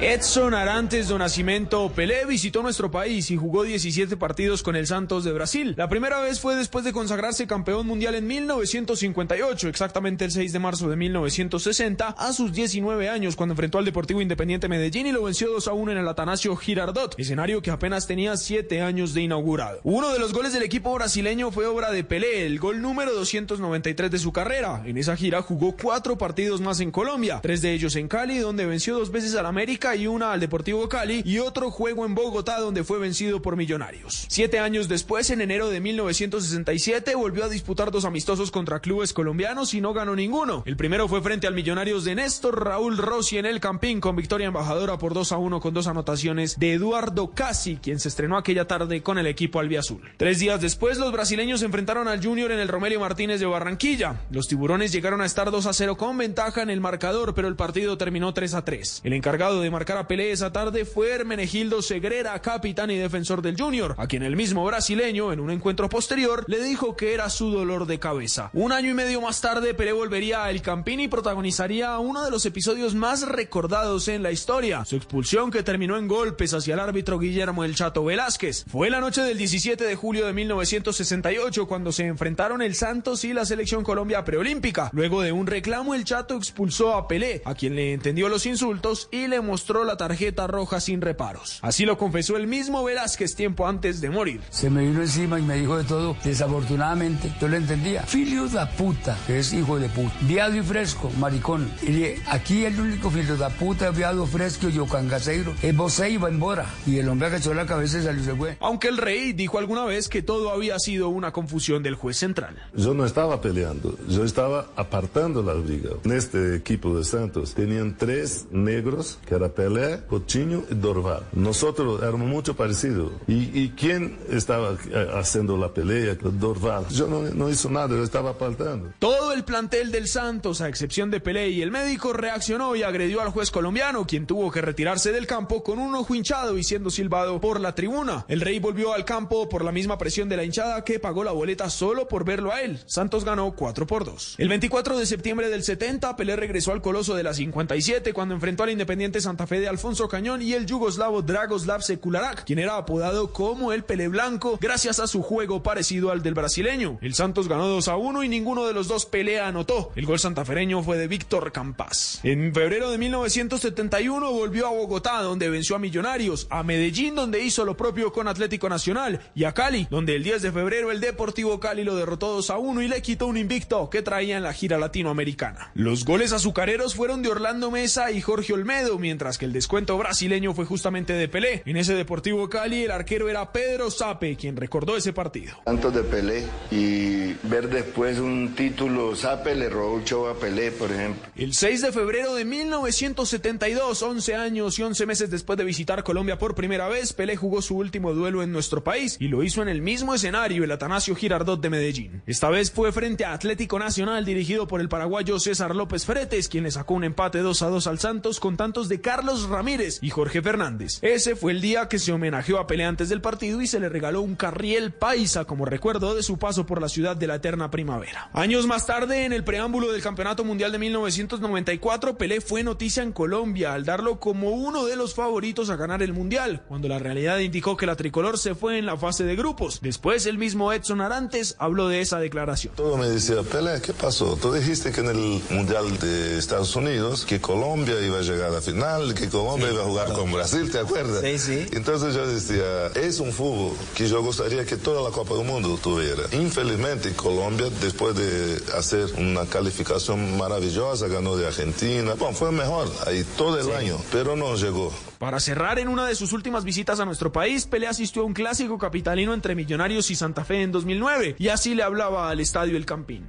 Edson Arantes do Nascimento Pelé visitó nuestro país y jugó 17 partidos con el Santos de Brasil. La primera vez fue después de consagrarse campeón mundial en 1958, exactamente el 6 de marzo de 1960, a sus 19 años cuando enfrentó al Deportivo Independiente Medellín y lo venció 2 a 1 en el Atanasio Girardot, escenario que apenas tenía 7 años de inaugurado. Uno de los goles del equipo brasileño fue obra de Pelé, el gol número 293 de su carrera. En esa gira jugó cuatro partidos más en Colombia, tres de ellos en Cali, donde venció dos veces al América y una al Deportivo Cali y otro juego en Bogotá donde fue vencido por Millonarios. Siete años después, en enero de 1967, volvió a disputar dos amistosos contra clubes colombianos y no ganó ninguno. El primero fue frente al Millonarios de Néstor Raúl Rossi en el Campín con victoria embajadora por 2 a 1 con dos anotaciones de Eduardo Casi, quien se estrenó aquella tarde con el equipo albiazul. Tres días después, los brasileños se enfrentaron al Junior en el Romelio Martínez de Barranquilla. Los tiburones llegaron a estar 2 a 0 con ventaja en el marcador, pero el partido terminó 3 a 3. El encargado de marcar a Pelé esa tarde fue Hermenegildo Segrera, capitán y defensor del Junior, a quien el mismo brasileño, en un encuentro posterior, le dijo que era su dolor de cabeza. Un año y medio más tarde, Pelé volvería a El Campín y protagonizaría uno de los episodios más recordados en la historia, su expulsión que terminó en golpes hacia el árbitro Guillermo El Chato Velázquez. Fue la noche del 17 de julio de 1968 cuando se enfrentaron el Santos y la selección Colombia preolímpica. Luego de un reclamo, el Chato expulsó a Pelé, a quien le entendió los insultos y le mostró la tarjeta roja sin reparos. Así lo confesó el mismo Velázquez tiempo antes de morir. Se me vino encima y me dijo de todo. Desafortunadamente, yo le entendía. Filio da puta, que es hijo de puta. Viado y fresco, maricón. Y aquí el único filio da puta, viado fresco, yo cangaseiro, es vos iba embora. Y el hombre agachó la cabeza y salió se fue. Aunque el rey dijo alguna vez que todo había sido una confusión del juez central. Yo no estaba peleando, yo estaba apartando la liga. En este equipo de Santos tenían tres negros, que era Pelé, Coutinho y Dorval. Nosotros éramos mucho parecidos. ¿Y, quién estaba eh, haciendo la pelea? Dorval. Yo no, no hizo nada, yo estaba apartando. Todo el plantel del Santos, a excepción de Pelé y el médico, reaccionó y agredió al juez colombiano, quien tuvo que retirarse del campo con un ojo hinchado y siendo silbado por la tribuna. El rey volvió al campo por la misma presión de la hinchada que pagó la boleta solo por verlo a él. Santos ganó 4 por 2. El 24 de septiembre del 70, Pelé regresó al Coloso de la 57 cuando enfrentó al Independiente Santa Fe de Alfonso Cañón y el yugoslavo Dragoslav Sekularak, quien era apodado como el Pele Blanco gracias a su juego parecido al del brasileño. El Santos ganó 2 a 1 y ninguno de los dos pelea anotó. El gol santafereño fue de Víctor Campas. En febrero de 1971 volvió a Bogotá, donde venció a Millonarios, a Medellín, donde hizo lo propio con Atlético Nacional, y a Cali, donde el 10 de febrero el Deportivo Cali lo derrotó 2 a 1 y le quitó un invicto que traía en la gira latinoamericana. Los goles azucareros fueron de Orlando Mesa y Jorge Olmedo, mientras que el descuento brasileño fue justamente de Pelé. En ese Deportivo Cali el arquero era Pedro Sape, quien recordó ese partido. Tanto de Pelé y ver después un título Sape le robó un show a Pelé, por ejemplo. El 6 de febrero de 1972, 11 años y 11 meses después de visitar Colombia por primera vez, Pelé jugó su último duelo en nuestro país y lo hizo en el mismo escenario, el Atanasio Girardot de Medellín. Esta vez fue frente a Atlético Nacional dirigido por el paraguayo César López Fretes, quien le sacó un empate 2 a 2 al Santos con tantos de Carlos Ramírez y Jorge Fernández. Ese fue el día que se homenajeó a Pelé antes del partido y se le regaló un carriel paisa como recuerdo de su paso por la ciudad de la eterna primavera. Años más tarde, en el preámbulo del Campeonato Mundial de 1994, Pelé fue noticia en Colombia al darlo como uno de los favoritos a ganar el Mundial, cuando la realidad indicó que la tricolor se fue en la fase de grupos. Después, el mismo Edson Arantes habló de esa declaración. Todo me decía, Pelé, ¿qué pasó? Tú dijiste que en el Mundial de Estados Unidos, que Colombia iba a llegar a la final, que Colombia iba a jugar con Brasil, ¿te acuerdas? Sí, sí. Entonces yo decía, es un fútbol que yo gustaría que toda la Copa del Mundo tuviera. Infelizmente, Colombia, después de hacer una calificación maravillosa, ganó de Argentina. Bueno, fue mejor ahí todo el año, pero no llegó. Para cerrar, en una de sus últimas visitas a nuestro país, Pelé asistió a un clásico capitalino entre Millonarios y Santa Fe en 2009, y así le hablaba al estadio El Campín.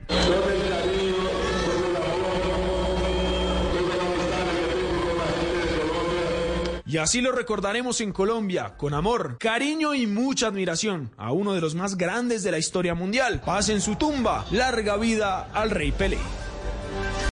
Y así lo recordaremos en Colombia, con amor, cariño y mucha admiración, a uno de los más grandes de la historia mundial. Paz en su tumba, larga vida al Rey Pelé.